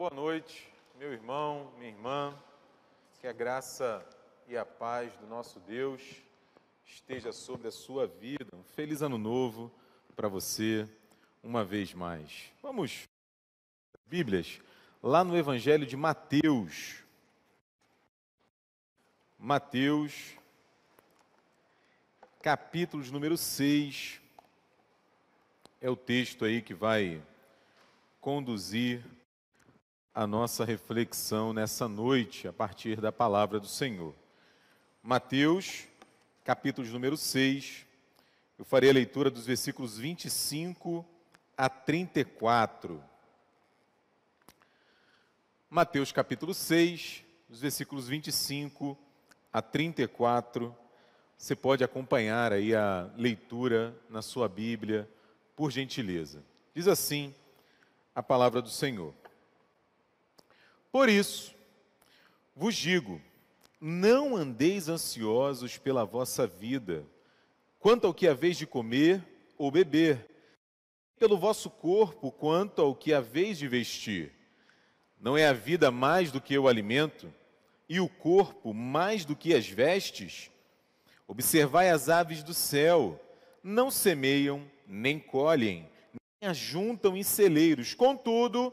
boa noite, meu irmão, minha irmã. Que a graça e a paz do nosso Deus esteja sobre a sua vida. Um feliz ano novo para você, uma vez mais. Vamos, Bíblias, lá no Evangelho de Mateus. Mateus, capítulo número 6. É o texto aí que vai conduzir a nossa reflexão nessa noite, a partir da palavra do Senhor. Mateus, capítulo número 6, eu farei a leitura dos versículos 25 a 34. Mateus, capítulo 6, os versículos 25 a 34. Você pode acompanhar aí a leitura na sua Bíblia, por gentileza. Diz assim a palavra do Senhor. Por isso, vos digo: não andeis ansiosos pela vossa vida, quanto ao que haveis de comer ou beber, pelo vosso corpo, quanto ao que haveis de vestir. Não é a vida mais do que o alimento, e o corpo mais do que as vestes? Observai as aves do céu, não semeiam, nem colhem, nem ajuntam em celeiros, contudo,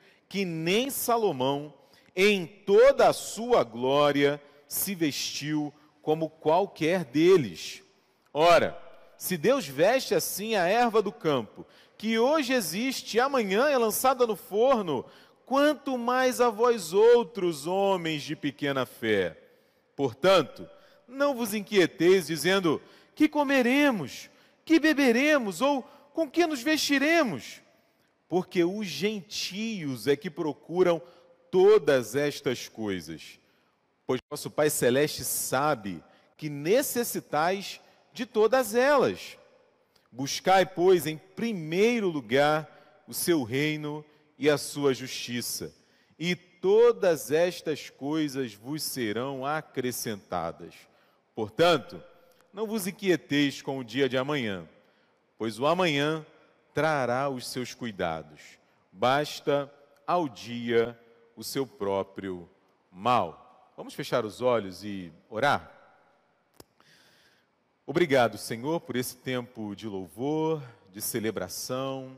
que nem Salomão, em toda a sua glória, se vestiu como qualquer deles. Ora, se Deus veste assim a erva do campo, que hoje existe e amanhã é lançada no forno, quanto mais a vós outros, homens de pequena fé. Portanto, não vos inquieteis dizendo: que comeremos, que beberemos ou com que nos vestiremos? Porque os gentios é que procuram todas estas coisas. Pois nosso Pai Celeste sabe que necessitais de todas elas. Buscai, pois, em primeiro lugar o seu reino e a sua justiça, e todas estas coisas vos serão acrescentadas. Portanto, não vos inquieteis com o dia de amanhã, pois o amanhã trará os seus cuidados. Basta ao dia o seu próprio mal. Vamos fechar os olhos e orar? Obrigado, Senhor, por esse tempo de louvor, de celebração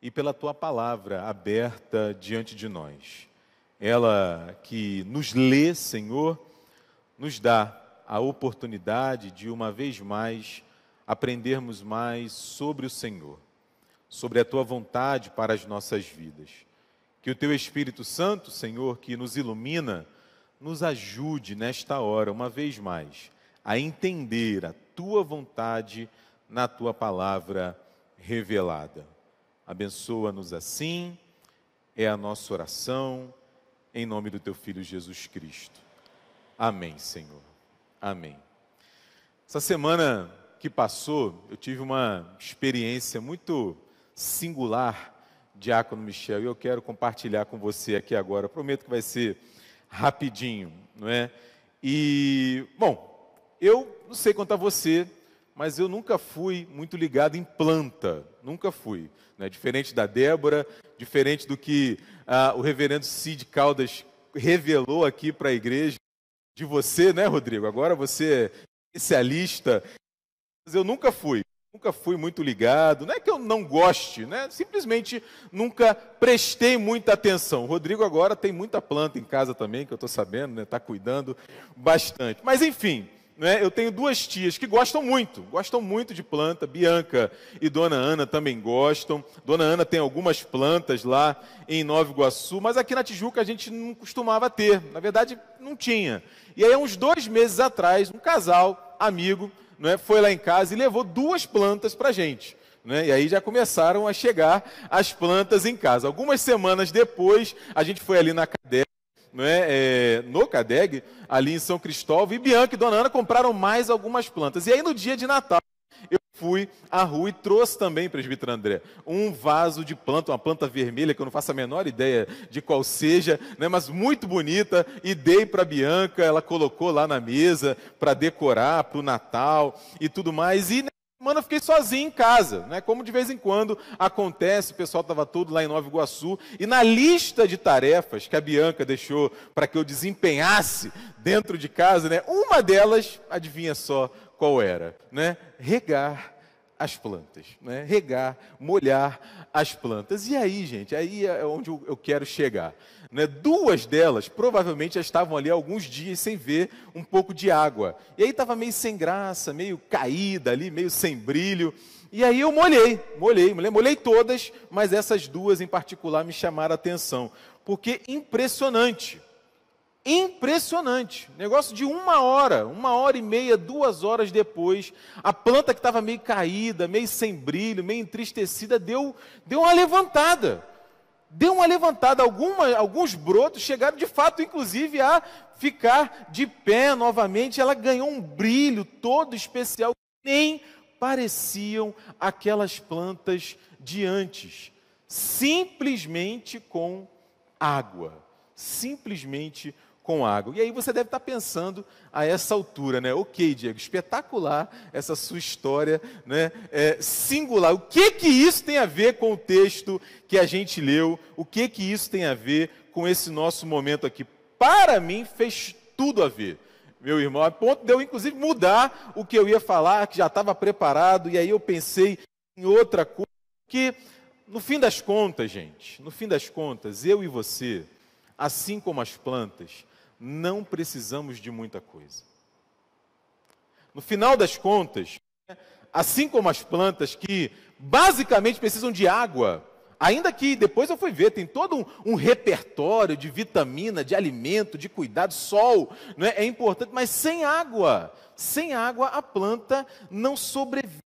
e pela tua palavra aberta diante de nós. Ela que nos lê, Senhor, nos dá a oportunidade de uma vez mais aprendermos mais sobre o Senhor sobre a tua vontade para as nossas vidas. Que o teu Espírito Santo, Senhor, que nos ilumina, nos ajude nesta hora, uma vez mais, a entender a tua vontade na tua palavra revelada. Abençoa-nos assim, é a nossa oração, em nome do teu Filho Jesus Cristo. Amém, Senhor. Amém. Essa semana que passou, eu tive uma experiência muito singular, Diácono Michel, e eu quero compartilhar com você aqui agora. Prometo que vai ser rapidinho, não é? E, bom, eu não sei quanto a você, mas eu nunca fui muito ligado em planta, nunca fui. Né? Diferente da Débora, diferente do que ah, o reverendo Cid Caldas revelou aqui para a igreja, de você, né, Rodrigo? Agora você é especialista, mas eu nunca fui. Nunca fui muito ligado, não é que eu não goste, né? simplesmente nunca prestei muita atenção. O Rodrigo agora tem muita planta em casa também, que eu estou sabendo, está né? Tá cuidando bastante. Mas enfim, né? eu tenho duas tias que gostam muito, gostam muito de planta. Bianca e Dona Ana também gostam. Dona Ana tem algumas plantas lá em Nova Iguaçu, mas aqui na Tijuca a gente não costumava ter, na verdade não tinha. E aí, uns dois meses atrás, um casal, amigo, é? foi lá em casa e levou duas plantas para a gente. Né? E aí já começaram a chegar as plantas em casa. Algumas semanas depois, a gente foi ali na CADEG, né? É, no CADEG, ali em São Cristóvão, e Bianca e Dona Ana compraram mais algumas plantas. E aí no dia de Natal, fui à rua e trouxe também, presbítero André, um vaso de planta, uma planta vermelha, que eu não faço a menor ideia de qual seja, né, mas muito bonita, e dei para a Bianca, ela colocou lá na mesa para decorar para o Natal e tudo mais. E semana eu fiquei sozinho em casa, né? Como de vez em quando acontece, o pessoal estava todo lá em Nova Iguaçu, e na lista de tarefas que a Bianca deixou para que eu desempenhasse dentro de casa, né? Uma delas, adivinha só qual era, né? Regar as plantas, né? Regar, molhar as plantas. E aí, gente, aí é onde eu quero chegar. Né? Duas delas provavelmente já estavam ali alguns dias sem ver um pouco de água. E aí estava meio sem graça, meio caída ali, meio sem brilho. E aí eu molhei, molhei, molhei, molhei todas, mas essas duas em particular me chamaram a atenção. Porque impressionante, impressionante. Negócio de uma hora, uma hora e meia, duas horas depois, a planta que estava meio caída, meio sem brilho, meio entristecida, deu, deu uma levantada deu uma levantada, alguma, alguns brotos chegaram de fato, inclusive, a ficar de pé novamente. Ela ganhou um brilho todo especial, nem pareciam aquelas plantas de antes, simplesmente com água, simplesmente com água. E aí você deve estar pensando a essa altura, né? Ok, Diego, espetacular essa sua história, né? É, singular. O que que isso tem a ver com o texto que a gente leu? O que que isso tem a ver com esse nosso momento aqui? Para mim fez tudo a ver. Meu irmão, a ponto de eu, inclusive, mudar o que eu ia falar, que já estava preparado, e aí eu pensei em outra coisa, que no fim das contas, gente, no fim das contas, eu e você, assim como as plantas, não precisamos de muita coisa. No final das contas, assim como as plantas que basicamente precisam de água, ainda que depois eu fui ver, tem todo um, um repertório de vitamina, de alimento, de cuidado, sol, não é? é importante, mas sem água, sem água a planta não sobrevive.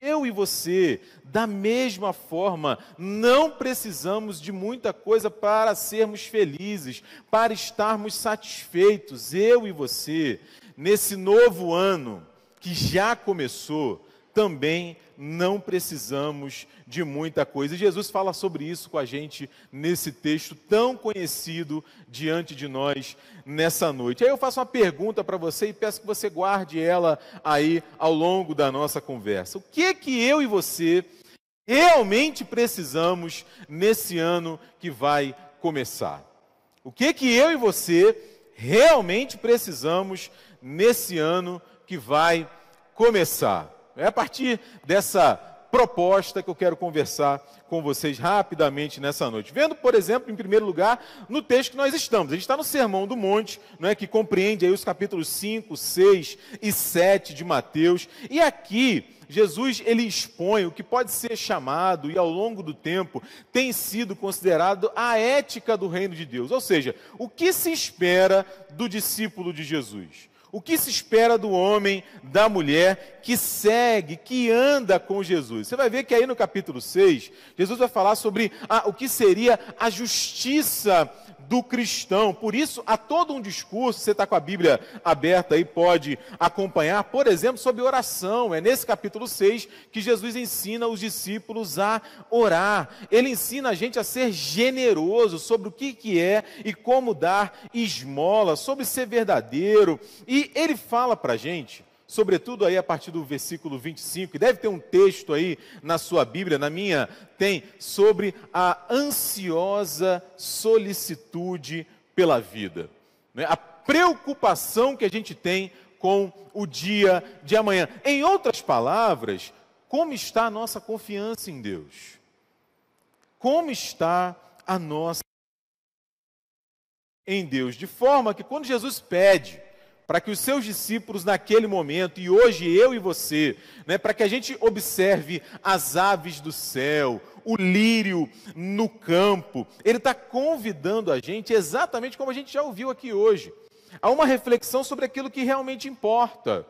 Eu e você, da mesma forma, não precisamos de muita coisa para sermos felizes, para estarmos satisfeitos. Eu e você, nesse novo ano que já começou, também não precisamos de muita coisa. E Jesus fala sobre isso com a gente nesse texto tão conhecido diante de nós nessa noite. Aí eu faço uma pergunta para você e peço que você guarde ela aí ao longo da nossa conversa. O que que eu e você realmente precisamos nesse ano que vai começar? O que que eu e você realmente precisamos nesse ano que vai começar? É a partir dessa proposta que eu quero conversar com vocês rapidamente nessa noite. Vendo, por exemplo, em primeiro lugar, no texto que nós estamos. A gente está no Sermão do Monte, não é, que compreende aí os capítulos 5, 6 e 7 de Mateus. E aqui, Jesus ele expõe o que pode ser chamado e ao longo do tempo tem sido considerado a ética do reino de Deus. Ou seja, o que se espera do discípulo de Jesus? O que se espera do homem, da mulher que segue, que anda com Jesus? Você vai ver que aí no capítulo 6, Jesus vai falar sobre o que seria a justiça do cristão. Por isso, há todo um discurso, você está com a Bíblia aberta aí, pode acompanhar, por exemplo, sobre oração. É nesse capítulo 6 que Jesus ensina os discípulos a orar. Ele ensina a gente a ser generoso sobre o que, que é e como dar esmola, sobre ser verdadeiro. E ele fala para a gente sobretudo aí a partir do versículo 25, e deve ter um texto aí na sua Bíblia, na minha tem, sobre a ansiosa solicitude pela vida. Né? A preocupação que a gente tem com o dia de amanhã. Em outras palavras, como está a nossa confiança em Deus? Como está a nossa em Deus? De forma que quando Jesus pede para que os seus discípulos naquele momento, e hoje eu e você, né, para que a gente observe as aves do céu, o lírio no campo, ele está convidando a gente, exatamente como a gente já ouviu aqui hoje, a uma reflexão sobre aquilo que realmente importa.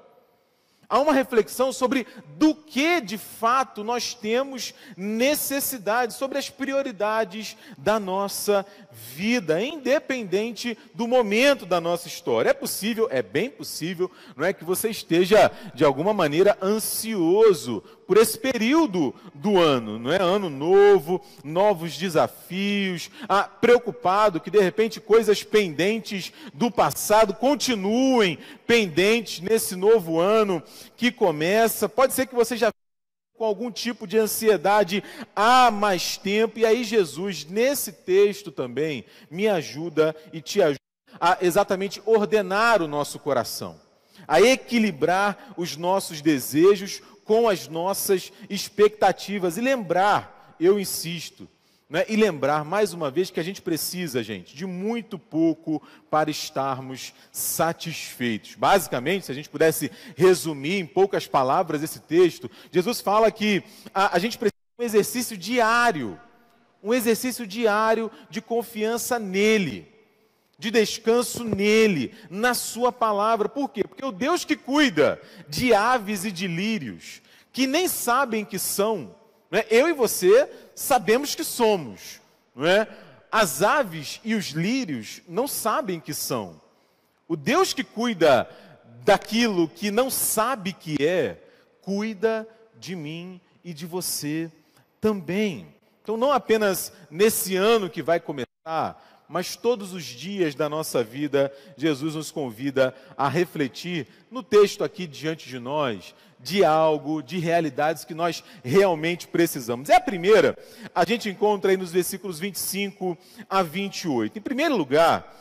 Há uma reflexão sobre do que de fato nós temos necessidade, sobre as prioridades da nossa vida, independente do momento da nossa história. É possível, é bem possível, não é que você esteja de alguma maneira ansioso por esse período do ano, não é? Ano novo, novos desafios, ah, preocupado que de repente coisas pendentes do passado continuem pendentes nesse novo ano que começa. Pode ser que você já com algum tipo de ansiedade há mais tempo, e aí Jesus, nesse texto também, me ajuda e te ajuda a exatamente ordenar o nosso coração, a equilibrar os nossos desejos com as nossas expectativas e lembrar, eu insisto, né, e lembrar mais uma vez que a gente precisa, gente, de muito pouco para estarmos satisfeitos. Basicamente, se a gente pudesse resumir em poucas palavras esse texto, Jesus fala que a, a gente precisa de um exercício diário, um exercício diário de confiança nele de descanso nele, na sua palavra. Por quê? Porque o Deus que cuida de aves e de lírios, que nem sabem que são, né? eu e você sabemos que somos, é? As aves e os lírios não sabem que são. O Deus que cuida daquilo que não sabe que é, cuida de mim e de você também. Então, não apenas nesse ano que vai começar, mas todos os dias da nossa vida, Jesus nos convida a refletir no texto aqui diante de nós, de algo, de realidades que nós realmente precisamos. É a primeira, a gente encontra aí nos versículos 25 a 28. Em primeiro lugar,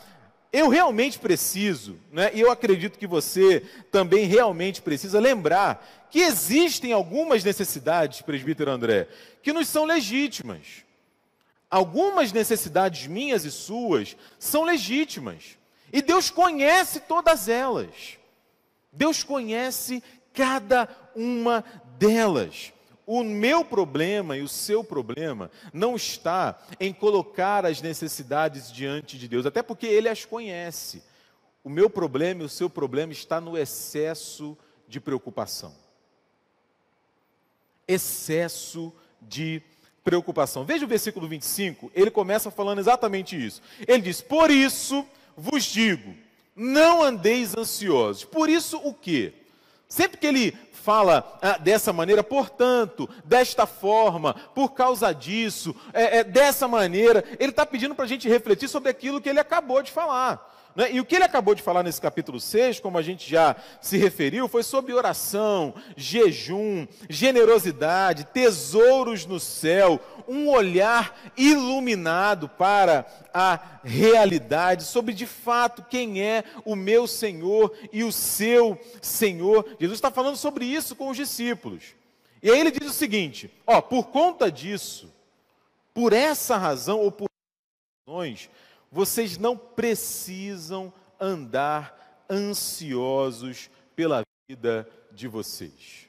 eu realmente preciso, né, e eu acredito que você também realmente precisa lembrar que existem algumas necessidades, presbítero André, que nos são legítimas algumas necessidades minhas e suas são legítimas. E Deus conhece todas elas. Deus conhece cada uma delas. O meu problema e o seu problema não está em colocar as necessidades diante de Deus, até porque Ele as conhece. O meu problema e o seu problema está no excesso de preocupação. Excesso de preocupação preocupação. Veja o versículo 25, ele começa falando exatamente isso. Ele diz: Por isso vos digo, não andeis ansiosos. Por isso o quê? Sempre que ele fala ah, dessa maneira, portanto, desta forma, por causa disso, é, é, dessa maneira, ele está pedindo para a gente refletir sobre aquilo que ele acabou de falar. Né? E o que ele acabou de falar nesse capítulo 6, como a gente já se referiu, foi sobre oração, jejum, generosidade, tesouros no céu, um olhar iluminado para a realidade, sobre de fato quem é o meu Senhor e o seu Senhor. Jesus está falando sobre isso com os discípulos. E aí ele diz o seguinte: ó, por conta disso, por essa razão ou por razões, vocês não precisam andar ansiosos pela vida de vocês.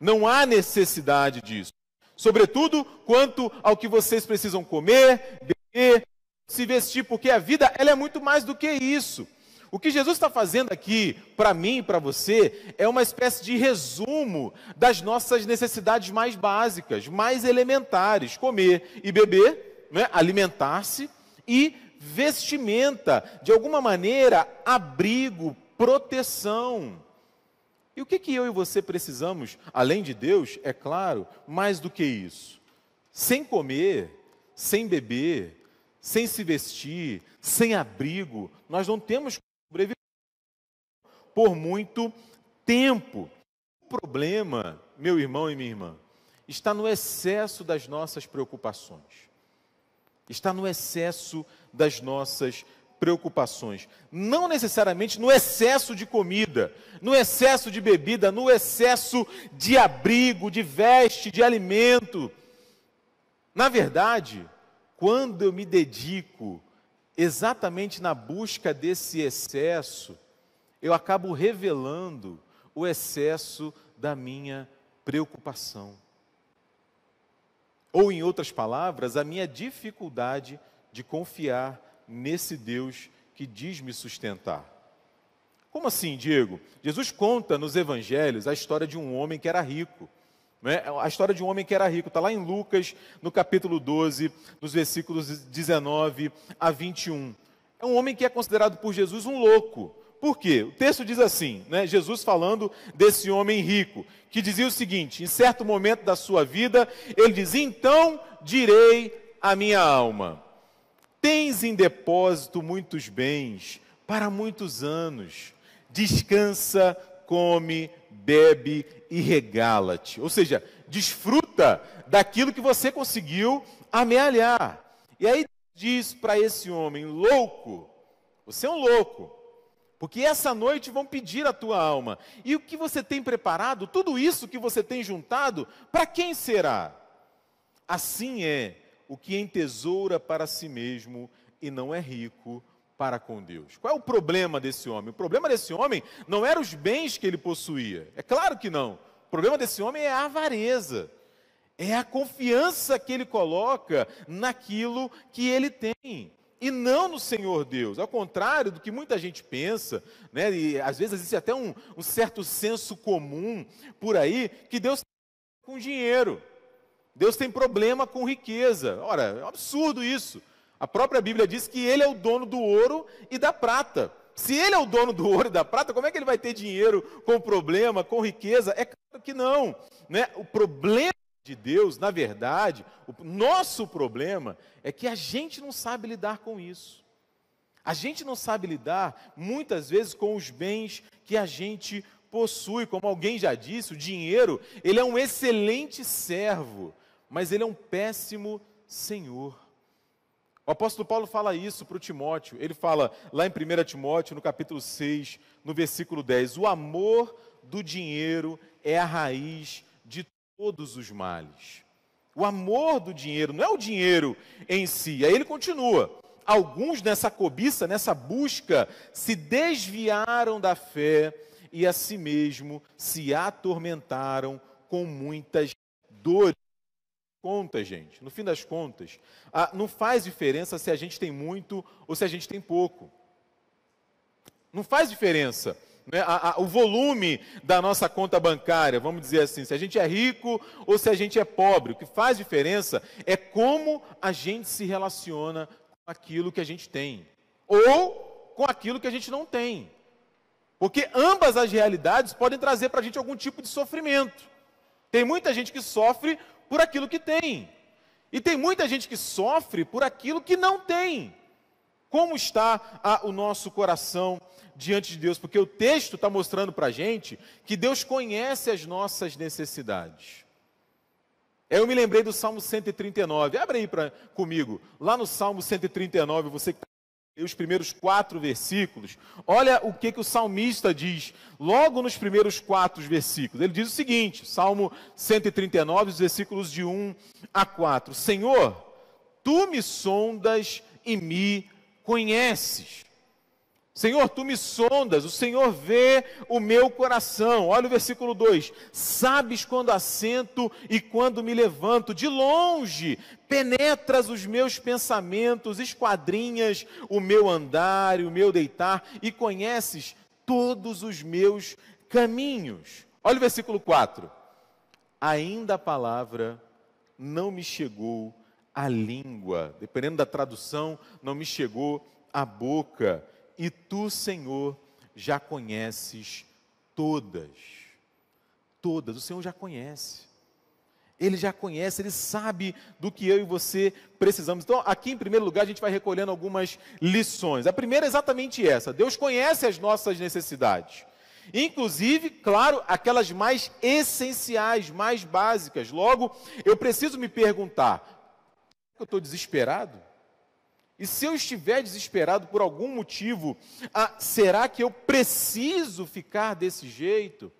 Não há necessidade disso. Sobretudo quanto ao que vocês precisam comer, beber, se vestir, porque a vida ela é muito mais do que isso. O que Jesus está fazendo aqui, para mim e para você, é uma espécie de resumo das nossas necessidades mais básicas, mais elementares: comer e beber, né? alimentar-se e vestimenta, de alguma maneira, abrigo, proteção. E o que, que eu e você precisamos, além de Deus, é claro, mais do que isso? Sem comer, sem beber, sem se vestir, sem abrigo, nós não temos sobreviver por muito tempo. O problema, meu irmão e minha irmã, está no excesso das nossas preocupações está no excesso das nossas preocupações. Não necessariamente no excesso de comida, no excesso de bebida, no excesso de abrigo, de veste, de alimento. Na verdade, quando eu me dedico exatamente na busca desse excesso, eu acabo revelando o excesso da minha preocupação. Ou, em outras palavras, a minha dificuldade de confiar nesse Deus que diz me sustentar. Como assim, Diego? Jesus conta nos evangelhos a história de um homem que era rico. Né? A história de um homem que era rico, está lá em Lucas, no capítulo 12, nos versículos 19 a 21. É um homem que é considerado por Jesus um louco. Por quê? O texto diz assim, né? Jesus falando desse homem rico, que dizia o seguinte: em certo momento da sua vida, ele diz: Então direi a minha alma: Tens em depósito muitos bens para muitos anos, descansa, come, bebe e regala-te. Ou seja, desfruta daquilo que você conseguiu amealhar. E aí diz para esse homem louco: Você é um louco porque essa noite vão pedir a tua alma. E o que você tem preparado, tudo isso que você tem juntado, para quem será? Assim é o que entesoura para si mesmo e não é rico para com Deus. Qual é o problema desse homem? O problema desse homem não eram os bens que ele possuía. É claro que não. O problema desse homem é a avareza. É a confiança que ele coloca naquilo que ele tem e não no Senhor Deus. Ao contrário do que muita gente pensa, né, e às vezes existe até um, um certo senso comum por aí, que Deus tem com dinheiro. Deus tem problema com riqueza. Ora, é um absurdo isso. A própria Bíblia diz que Ele é o dono do ouro e da prata. Se Ele é o dono do ouro e da prata, como é que Ele vai ter dinheiro com problema, com riqueza? É claro que não. Né? O problema de Deus, na verdade, o nosso problema é que a gente não sabe lidar com isso. A gente não sabe lidar, muitas vezes, com os bens que a gente possui. Como alguém já disse, o dinheiro, ele é um excelente servo, mas ele é um péssimo senhor. O apóstolo Paulo fala isso para o Timóteo. Ele fala lá em 1 Timóteo, no capítulo 6, no versículo 10: O amor do dinheiro é a raiz todos os males. O amor do dinheiro não é o dinheiro em si. Aí ele continua. Alguns nessa cobiça, nessa busca, se desviaram da fé e a si mesmo se atormentaram com muitas dores. Conta, gente, no fim das contas, não faz diferença se a gente tem muito ou se a gente tem pouco. Não faz diferença né, a, a, o volume da nossa conta bancária, vamos dizer assim, se a gente é rico ou se a gente é pobre. O que faz diferença é como a gente se relaciona com aquilo que a gente tem, ou com aquilo que a gente não tem. Porque ambas as realidades podem trazer para a gente algum tipo de sofrimento. Tem muita gente que sofre por aquilo que tem, e tem muita gente que sofre por aquilo que não tem. Como está a, o nosso coração diante de Deus? Porque o texto está mostrando para a gente que Deus conhece as nossas necessidades. Eu me lembrei do Salmo 139. Abre aí pra, comigo. Lá no Salmo 139, você que tá os primeiros quatro versículos, olha o que, que o salmista diz, logo nos primeiros quatro versículos. Ele diz o seguinte: Salmo 139, os versículos de 1 a 4. Senhor, tu me sondas e me conheces. Senhor, tu me sondas, o Senhor vê o meu coração. Olha o versículo 2: Sabes quando assento e quando me levanto, de longe penetras os meus pensamentos, esquadrinhas o meu andar e o meu deitar, e conheces todos os meus caminhos. Olha o versículo 4: Ainda a palavra não me chegou a língua, dependendo da tradução, não me chegou a boca, e tu, Senhor, já conheces todas. Todas, o Senhor já conhece. Ele já conhece, ele sabe do que eu e você precisamos. Então, aqui em primeiro lugar, a gente vai recolhendo algumas lições. A primeira é exatamente essa: Deus conhece as nossas necessidades. Inclusive, claro, aquelas mais essenciais, mais básicas. Logo, eu preciso me perguntar: eu estou desesperado? E se eu estiver desesperado por algum motivo, ah, será que eu preciso ficar desse jeito?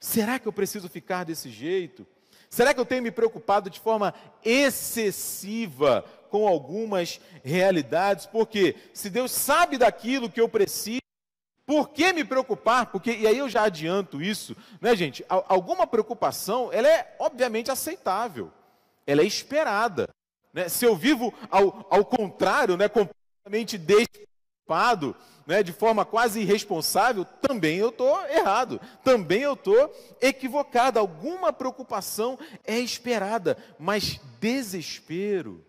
Será que eu preciso ficar desse jeito? Será que eu tenho me preocupado de forma excessiva com algumas realidades? Porque se Deus sabe daquilo que eu preciso, por que me preocupar? Porque, e aí eu já adianto isso, né, gente? Alguma preocupação, ela é obviamente aceitável, ela é esperada. Né? Se eu vivo ao, ao contrário, né, completamente despreocupado, preocupado né, de forma quase irresponsável, também eu estou errado, também eu estou equivocado. Alguma preocupação é esperada, mas desespero,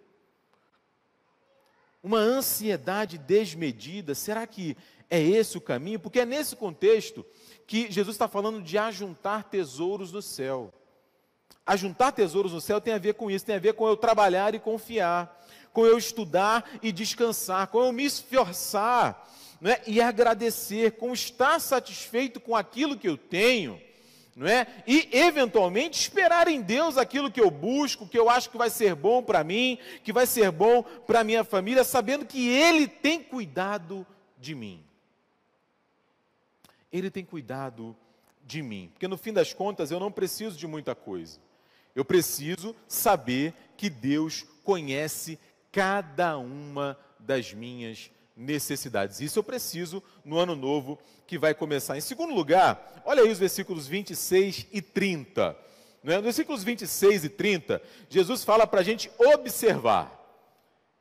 uma ansiedade desmedida, será que é esse o caminho? Porque é nesse contexto que Jesus está falando de ajuntar tesouros no céu. Ajuntar tesouros no céu tem a ver com isso, tem a ver com eu trabalhar e confiar, com eu estudar e descansar, com eu me esforçar né, e agradecer, com estar satisfeito com aquilo que eu tenho, não é? E eventualmente esperar em Deus aquilo que eu busco, que eu acho que vai ser bom para mim, que vai ser bom para minha família, sabendo que Ele tem cuidado de mim. Ele tem cuidado de mim, porque no fim das contas eu não preciso de muita coisa. Eu preciso saber que Deus conhece cada uma das minhas necessidades. Isso eu preciso no ano novo que vai começar. Em segundo lugar, olha aí os versículos 26 e 30. Né? Nos versículos 26 e 30, Jesus fala para a gente observar.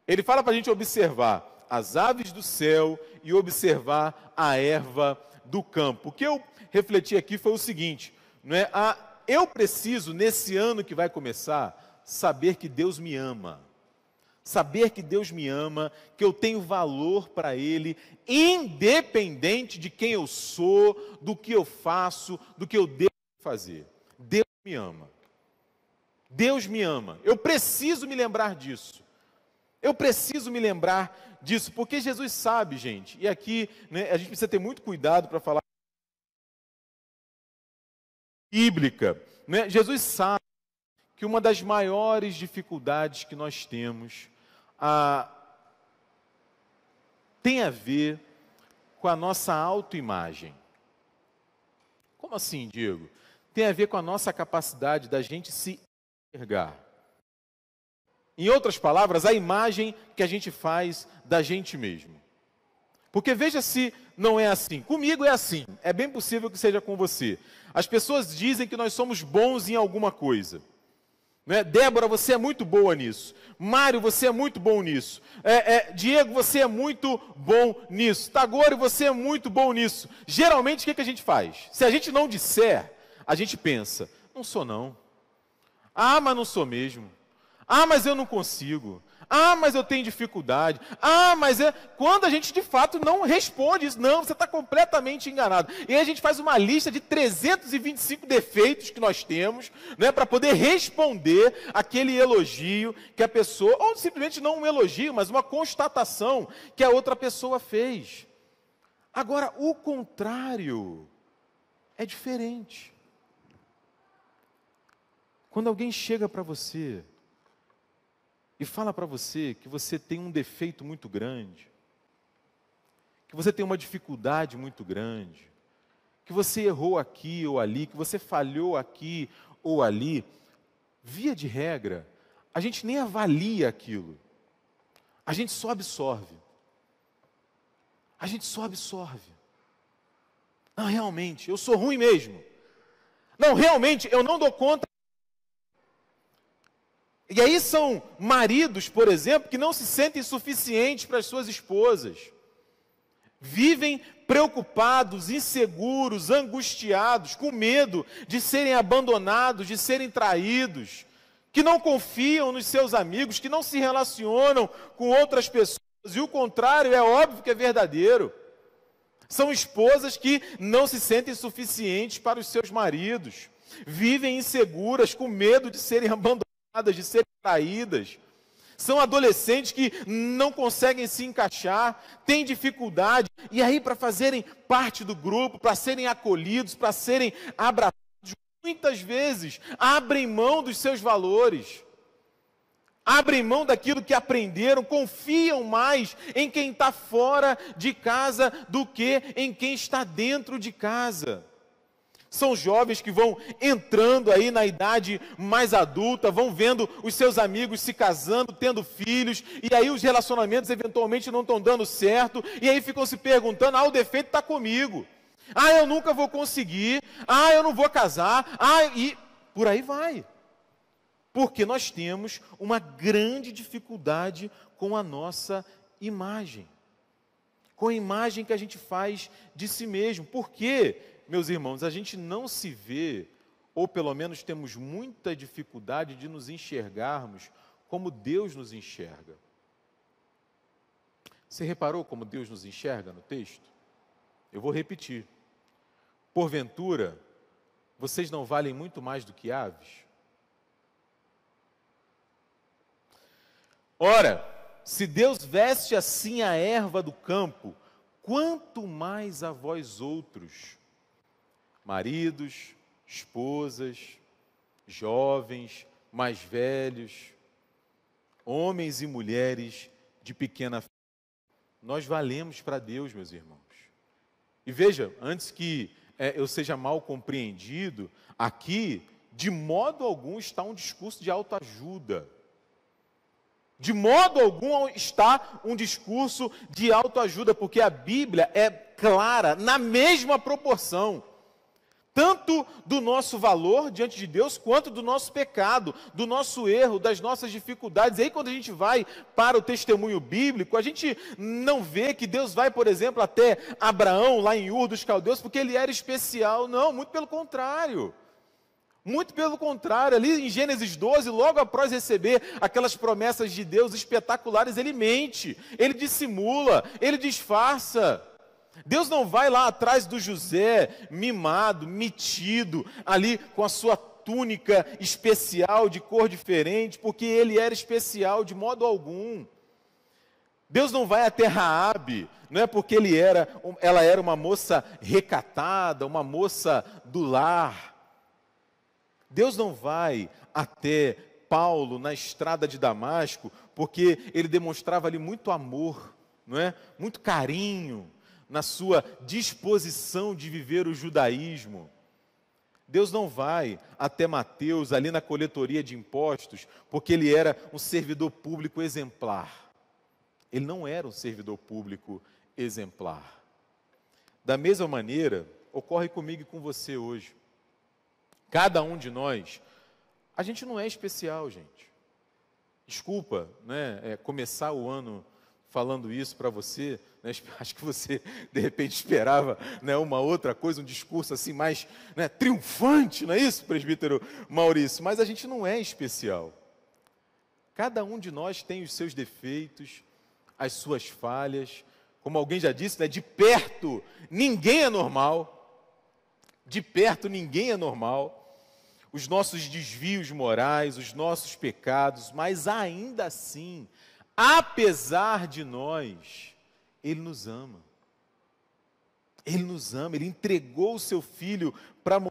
Ele fala para a gente observar as aves do céu e observar a erva do campo. O que eu refleti aqui foi o seguinte: não é? A, eu preciso, nesse ano que vai começar, saber que Deus me ama. Saber que Deus me ama, que eu tenho valor para Ele, independente de quem eu sou, do que eu faço, do que eu devo fazer. Deus me ama. Deus me ama. Eu preciso me lembrar disso. Eu preciso me lembrar disso, porque Jesus sabe, gente, e aqui né, a gente precisa ter muito cuidado para falar bíblica. Né? Jesus sabe que uma das maiores dificuldades que nós temos a, tem a ver com a nossa autoimagem. Como assim, Diego? Tem a ver com a nossa capacidade da gente se enxergar. Em outras palavras, a imagem que a gente faz da gente mesmo. Porque veja se não é assim. Comigo é assim. É bem possível que seja com você. As pessoas dizem que nós somos bons em alguma coisa. Né? Débora, você é muito boa nisso. Mário, você é muito bom nisso. É, é, Diego, você é muito bom nisso. Tagore, você é muito bom nisso. Geralmente, o que, que a gente faz? Se a gente não disser, a gente pensa: não sou não. Ah, mas não sou mesmo. Ah, mas eu não consigo. Ah, mas eu tenho dificuldade. Ah, mas é. Quando a gente de fato não responde isso, não, você está completamente enganado. E aí a gente faz uma lista de 325 defeitos que nós temos, né, para poder responder aquele elogio que a pessoa, ou simplesmente não um elogio, mas uma constatação que a outra pessoa fez. Agora, o contrário é diferente. Quando alguém chega para você e fala para você que você tem um defeito muito grande, que você tem uma dificuldade muito grande, que você errou aqui ou ali, que você falhou aqui ou ali, via de regra, a gente nem avalia aquilo, a gente só absorve. A gente só absorve. Não, realmente, eu sou ruim mesmo. Não, realmente, eu não dou conta e aí são maridos, por exemplo, que não se sentem suficientes para as suas esposas. Vivem preocupados, inseguros, angustiados, com medo de serem abandonados, de serem traídos, que não confiam nos seus amigos, que não se relacionam com outras pessoas, e o contrário é óbvio que é verdadeiro. São esposas que não se sentem suficientes para os seus maridos, vivem inseguras, com medo de serem abandonadas de serem traídas. São adolescentes que não conseguem se encaixar, têm dificuldade, e aí, para fazerem parte do grupo, para serem acolhidos, para serem abraçados, muitas vezes abrem mão dos seus valores, abrem mão daquilo que aprenderam, confiam mais em quem está fora de casa do que em quem está dentro de casa. São jovens que vão entrando aí na idade mais adulta, vão vendo os seus amigos se casando, tendo filhos, e aí os relacionamentos eventualmente não estão dando certo, e aí ficam se perguntando: ah, o defeito está comigo. Ah, eu nunca vou conseguir. Ah, eu não vou casar. Ah, e por aí vai. Porque nós temos uma grande dificuldade com a nossa imagem com a imagem que a gente faz de si mesmo. Por quê, meus irmãos? A gente não se vê, ou pelo menos temos muita dificuldade de nos enxergarmos como Deus nos enxerga. Você reparou como Deus nos enxerga no texto? Eu vou repetir. Porventura, vocês não valem muito mais do que aves? Ora, se Deus veste assim a erva do campo, quanto mais a vós outros, maridos, esposas, jovens, mais velhos, homens e mulheres de pequena fé, nós valemos para Deus, meus irmãos. E veja, antes que é, eu seja mal compreendido, aqui, de modo algum, está um discurso de autoajuda. De modo algum está um discurso de autoajuda, porque a Bíblia é clara, na mesma proporção tanto do nosso valor diante de Deus, quanto do nosso pecado, do nosso erro, das nossas dificuldades. E aí, quando a gente vai para o testemunho bíblico, a gente não vê que Deus vai, por exemplo, até Abraão, lá em Ur dos Caldeus, porque ele era especial. Não, muito pelo contrário. Muito pelo contrário, ali em Gênesis 12, logo após receber aquelas promessas de Deus espetaculares, ele mente, ele dissimula, ele disfarça. Deus não vai lá atrás do José, mimado, metido, ali com a sua túnica especial de cor diferente, porque ele era especial de modo algum. Deus não vai até Raabe, não é porque ele era, ela era uma moça recatada, uma moça do lar. Deus não vai até Paulo na estrada de Damasco, porque ele demonstrava ali muito amor, não é? Muito carinho, na sua disposição de viver o judaísmo. Deus não vai até Mateus ali na coletoria de impostos, porque ele era um servidor público exemplar. Ele não era um servidor público exemplar. Da mesma maneira, ocorre comigo e com você hoje. Cada um de nós, a gente não é especial, gente. Desculpa, né, é, começar o ano falando isso para você, né? acho que você de repente esperava né, uma outra coisa, um discurso assim mais né, triunfante, não é isso, presbítero Maurício? Mas a gente não é especial. Cada um de nós tem os seus defeitos, as suas falhas. Como alguém já disse, né, de perto ninguém é normal. De perto ninguém é normal. Os nossos desvios morais, os nossos pecados, mas ainda assim apesar de nós, Ele nos ama. Ele nos ama, Ele entregou o seu Filho para morrer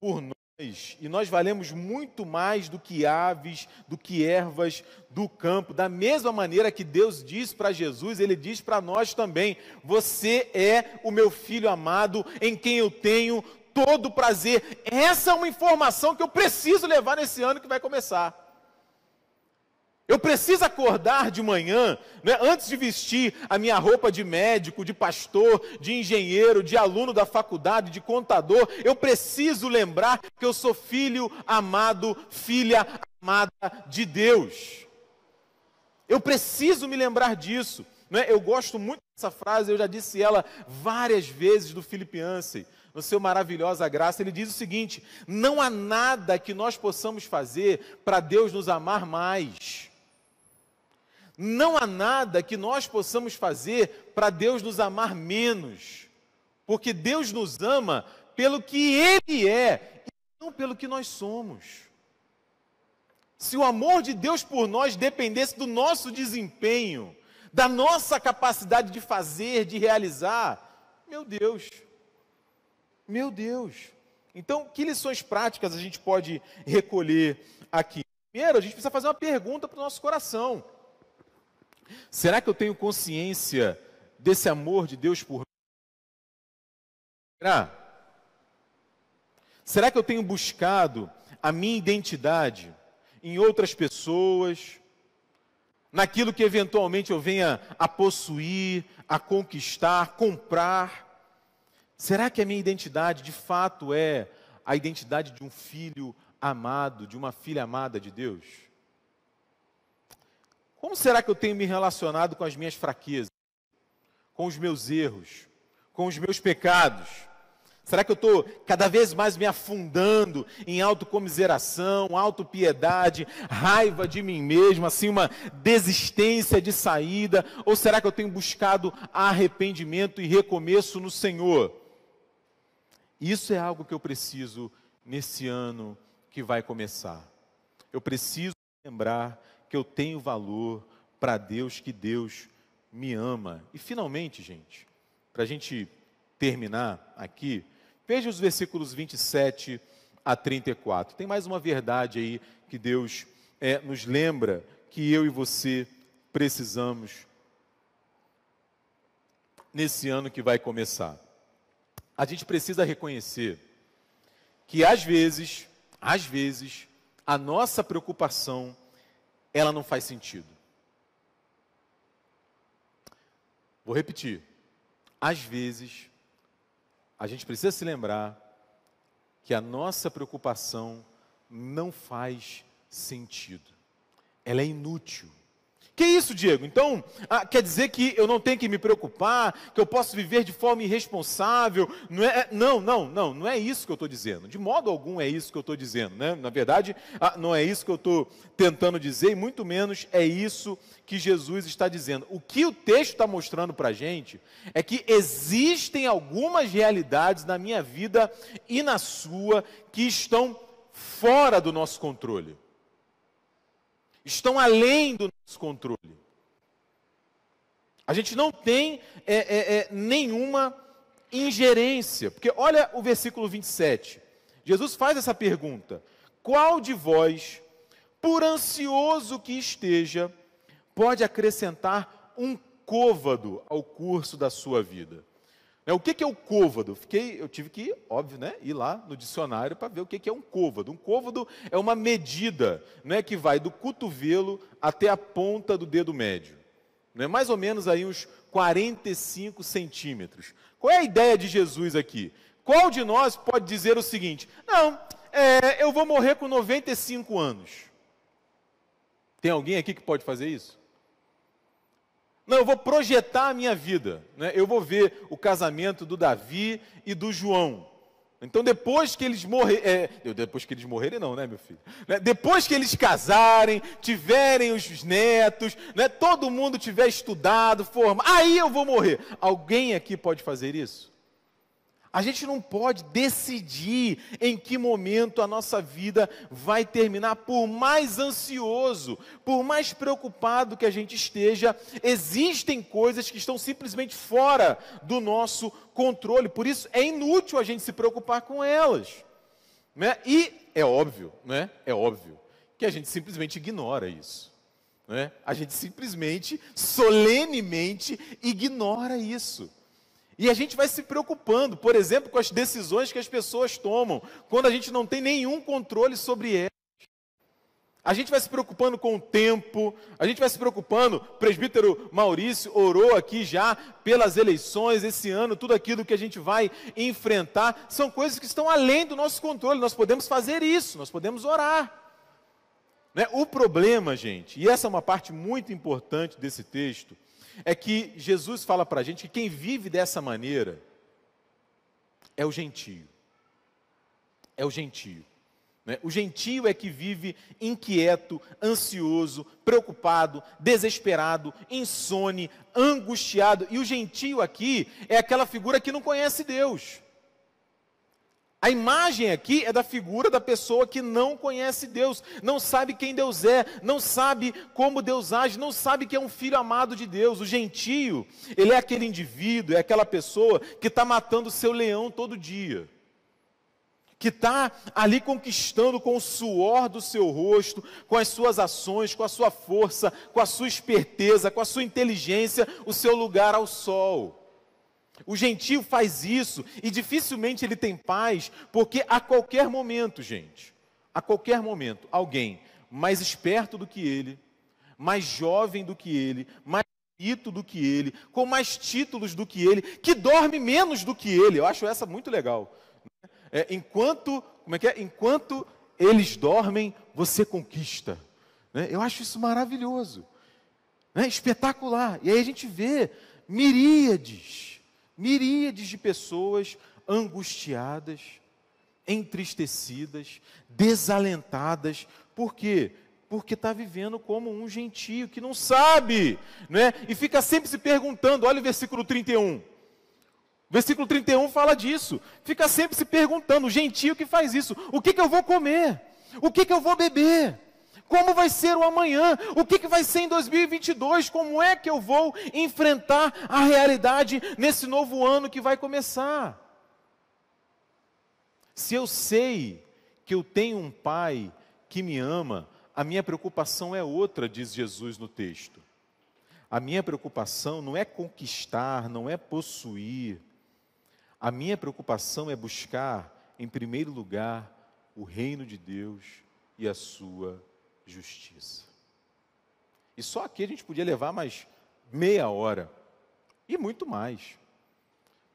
por nós. E nós valemos muito mais do que aves, do que ervas do campo. Da mesma maneira que Deus diz para Jesus, Ele diz para nós também: Você é o meu filho amado, em quem eu tenho todo prazer. Essa é uma informação que eu preciso levar nesse ano que vai começar. Eu preciso acordar de manhã, né, antes de vestir a minha roupa de médico, de pastor, de engenheiro, de aluno da faculdade, de contador. Eu preciso lembrar que eu sou filho amado, filha amada de Deus. Eu preciso me lembrar disso. Né? Eu gosto muito dessa frase, eu já disse ela várias vezes do Ansem no seu maravilhosa graça, ele diz o seguinte: não há nada que nós possamos fazer para Deus nos amar mais. Não há nada que nós possamos fazer para Deus nos amar menos, porque Deus nos ama pelo que Ele é e não pelo que nós somos. Se o amor de Deus por nós dependesse do nosso desempenho, da nossa capacidade de fazer, de realizar, meu Deus, meu Deus. Então, que lições práticas a gente pode recolher aqui? Primeiro, a gente precisa fazer uma pergunta para o nosso coração. Será que eu tenho consciência desse amor de Deus por mim? Será? Será que eu tenho buscado a minha identidade em outras pessoas, naquilo que eventualmente eu venha a possuir, a conquistar, comprar? Será que a minha identidade de fato é a identidade de um filho amado, de uma filha amada de Deus? Como será que eu tenho me relacionado com as minhas fraquezas? com os meus erros, com os meus pecados? Será que eu estou cada vez mais me afundando em autocomiseração, autopiedade, raiva de mim mesmo, assim, uma desistência de saída? Ou será que eu tenho buscado arrependimento e recomeço no Senhor? Isso é algo que eu preciso nesse ano que vai começar. Eu preciso lembrar que eu tenho valor para Deus, que Deus me ama. E finalmente, gente, para a gente terminar aqui, Veja os versículos 27 a 34. Tem mais uma verdade aí que Deus é, nos lembra que eu e você precisamos nesse ano que vai começar. A gente precisa reconhecer que às vezes, às vezes, a nossa preocupação ela não faz sentido. Vou repetir. Às vezes, a gente precisa se lembrar que a nossa preocupação não faz sentido. Ela é inútil. Que isso, Diego? Então, ah, quer dizer que eu não tenho que me preocupar, que eu posso viver de forma irresponsável? Não, é, não, não, não, não é isso que eu estou dizendo. De modo algum é isso que eu estou dizendo. Né? Na verdade, ah, não é isso que eu estou tentando dizer, e muito menos é isso que Jesus está dizendo. O que o texto está mostrando para a gente é que existem algumas realidades na minha vida e na sua que estão fora do nosso controle estão além do nosso controle. A gente não tem é, é, é, nenhuma ingerência, porque olha o versículo 27. Jesus faz essa pergunta: Qual de vós, por ansioso que esteja, pode acrescentar um côvado ao curso da sua vida? É, o que é o côvado? Fiquei, eu tive que, óbvio, né, ir lá no dicionário para ver o que é um côvado. Um côvado é uma medida né, que vai do cotovelo até a ponta do dedo médio. Né, mais ou menos aí uns 45 centímetros. Qual é a ideia de Jesus aqui? Qual de nós pode dizer o seguinte: não, é, eu vou morrer com 95 anos? Tem alguém aqui que pode fazer isso? Não, eu vou projetar a minha vida. Né? Eu vou ver o casamento do Davi e do João. Então, depois que eles morrerem, é, depois que eles morrerem, não, né, meu filho? Né? Depois que eles casarem, tiverem os netos, né? todo mundo tiver estudado, formado, aí eu vou morrer. Alguém aqui pode fazer isso? A gente não pode decidir em que momento a nossa vida vai terminar, por mais ansioso, por mais preocupado que a gente esteja, existem coisas que estão simplesmente fora do nosso controle, por isso é inútil a gente se preocupar com elas. Né? E é óbvio, né? é óbvio, que a gente simplesmente ignora isso. Né? A gente simplesmente, solenemente, ignora isso. E a gente vai se preocupando, por exemplo, com as decisões que as pessoas tomam, quando a gente não tem nenhum controle sobre elas. A gente vai se preocupando com o tempo, a gente vai se preocupando. O presbítero Maurício orou aqui já pelas eleições esse ano, tudo aquilo que a gente vai enfrentar, são coisas que estão além do nosso controle. Nós podemos fazer isso, nós podemos orar. Né? O problema, gente, e essa é uma parte muito importante desse texto, é que Jesus fala para a gente que quem vive dessa maneira é o gentio. É o gentio. Né? O gentio é que vive inquieto, ansioso, preocupado, desesperado, insone, angustiado. E o gentio aqui é aquela figura que não conhece Deus. A imagem aqui é da figura da pessoa que não conhece Deus, não sabe quem Deus é, não sabe como Deus age, não sabe que é um filho amado de Deus. O gentio, ele é aquele indivíduo, é aquela pessoa que está matando o seu leão todo dia, que está ali conquistando com o suor do seu rosto, com as suas ações, com a sua força, com a sua esperteza, com a sua inteligência, o seu lugar ao sol. O gentio faz isso e dificilmente ele tem paz, porque a qualquer momento, gente, a qualquer momento, alguém mais esperto do que ele, mais jovem do que ele, mais bonito do que ele, com mais títulos do que ele, que dorme menos do que ele. Eu acho essa muito legal. É, enquanto, como é que é? Enquanto eles dormem, você conquista. Né? Eu acho isso maravilhoso, né? espetacular. E aí a gente vê miríades, miríades de pessoas angustiadas, entristecidas, desalentadas. Por quê? Porque está vivendo como um gentio que não sabe, né? e fica sempre se perguntando. Olha o versículo 31. O versículo 31 fala disso. Fica sempre se perguntando, o gentio que faz isso: o que, que eu vou comer? O que, que eu vou beber? Como vai ser o amanhã? O que, que vai ser em 2022? Como é que eu vou enfrentar a realidade nesse novo ano que vai começar? Se eu sei que eu tenho um pai que me ama, a minha preocupação é outra, diz Jesus no texto. A minha preocupação não é conquistar, não é possuir. A minha preocupação é buscar, em primeiro lugar, o reino de Deus e a sua justiça. E só aqui a gente podia levar mais meia hora e muito mais.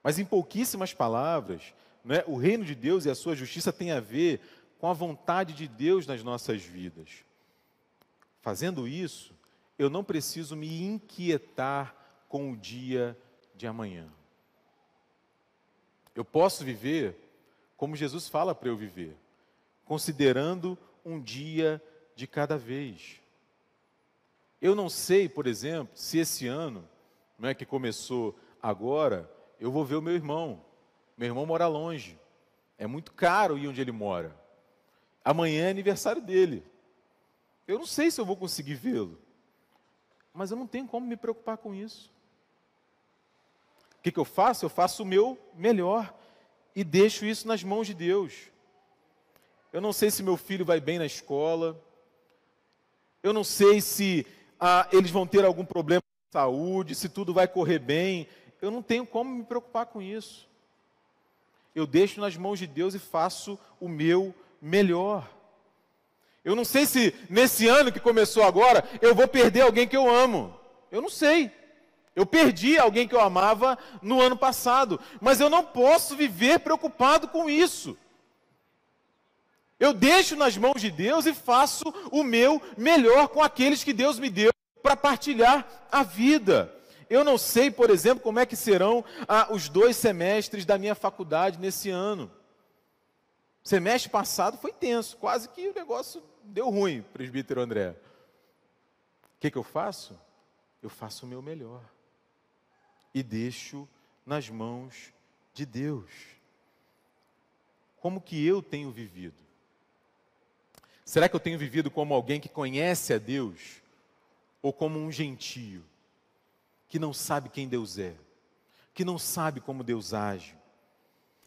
Mas em pouquíssimas palavras, é? o reino de Deus e a sua justiça tem a ver com a vontade de Deus nas nossas vidas. Fazendo isso, eu não preciso me inquietar com o dia de amanhã. Eu posso viver como Jesus fala para eu viver, considerando um dia de cada vez. Eu não sei, por exemplo, se esse ano, não é que começou agora, eu vou ver o meu irmão. Meu irmão mora longe. É muito caro ir onde ele mora. Amanhã é aniversário dele. Eu não sei se eu vou conseguir vê-lo. Mas eu não tenho como me preocupar com isso. O que, que eu faço? Eu faço o meu melhor e deixo isso nas mãos de Deus. Eu não sei se meu filho vai bem na escola, eu não sei se ah, eles vão ter algum problema de saúde, se tudo vai correr bem. Eu não tenho como me preocupar com isso. Eu deixo nas mãos de Deus e faço o meu melhor. Eu não sei se nesse ano que começou agora eu vou perder alguém que eu amo. Eu não sei. Eu perdi alguém que eu amava no ano passado, mas eu não posso viver preocupado com isso. Eu deixo nas mãos de Deus e faço o meu melhor com aqueles que Deus me deu para partilhar a vida. Eu não sei, por exemplo, como é que serão ah, os dois semestres da minha faculdade nesse ano. Semestre passado foi tenso, quase que o negócio deu ruim, presbítero André. O que, que eu faço? Eu faço o meu melhor e deixo nas mãos de Deus. Como que eu tenho vivido? Será que eu tenho vivido como alguém que conhece a Deus? Ou como um gentio, que não sabe quem Deus é, que não sabe como Deus age?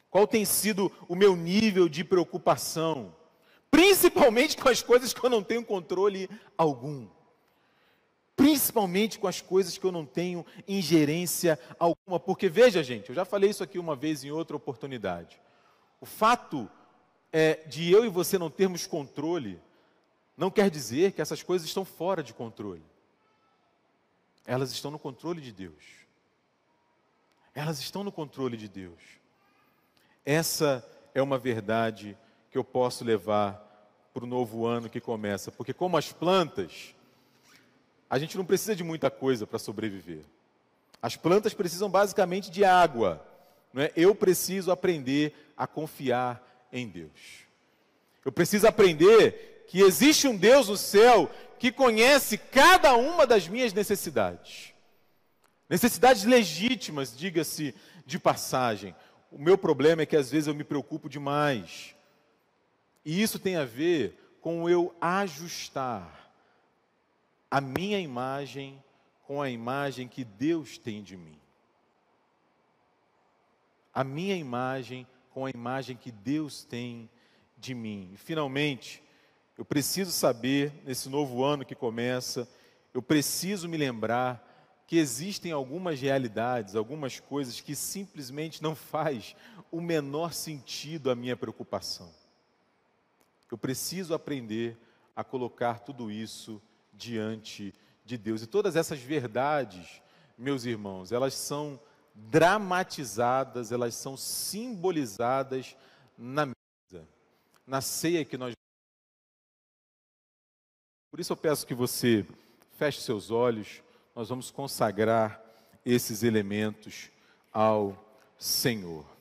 Qual tem sido o meu nível de preocupação? Principalmente com as coisas que eu não tenho controle algum. Principalmente com as coisas que eu não tenho ingerência alguma. Porque veja, gente, eu já falei isso aqui uma vez em outra oportunidade. O fato é, de eu e você não termos controle, não quer dizer que essas coisas estão fora de controle. Elas estão no controle de Deus. Elas estão no controle de Deus. Essa é uma verdade que eu posso levar para o novo ano que começa, porque, como as plantas, a gente não precisa de muita coisa para sobreviver. As plantas precisam basicamente de água. Não é? Eu preciso aprender a confiar em Deus. Eu preciso aprender que existe um Deus no céu que conhece cada uma das minhas necessidades. Necessidades legítimas, diga-se de passagem. O meu problema é que às vezes eu me preocupo demais. E isso tem a ver com eu ajustar a minha imagem com a imagem que Deus tem de mim. A minha imagem com a imagem que Deus tem de mim. E, finalmente, eu preciso saber, nesse novo ano que começa, eu preciso me lembrar que existem algumas realidades, algumas coisas que simplesmente não faz o menor sentido a minha preocupação. Eu preciso aprender a colocar tudo isso diante de Deus. E todas essas verdades, meus irmãos, elas são dramatizadas, elas são simbolizadas na mesa, na ceia que nós. Por isso eu peço que você feche seus olhos, nós vamos consagrar esses elementos ao Senhor.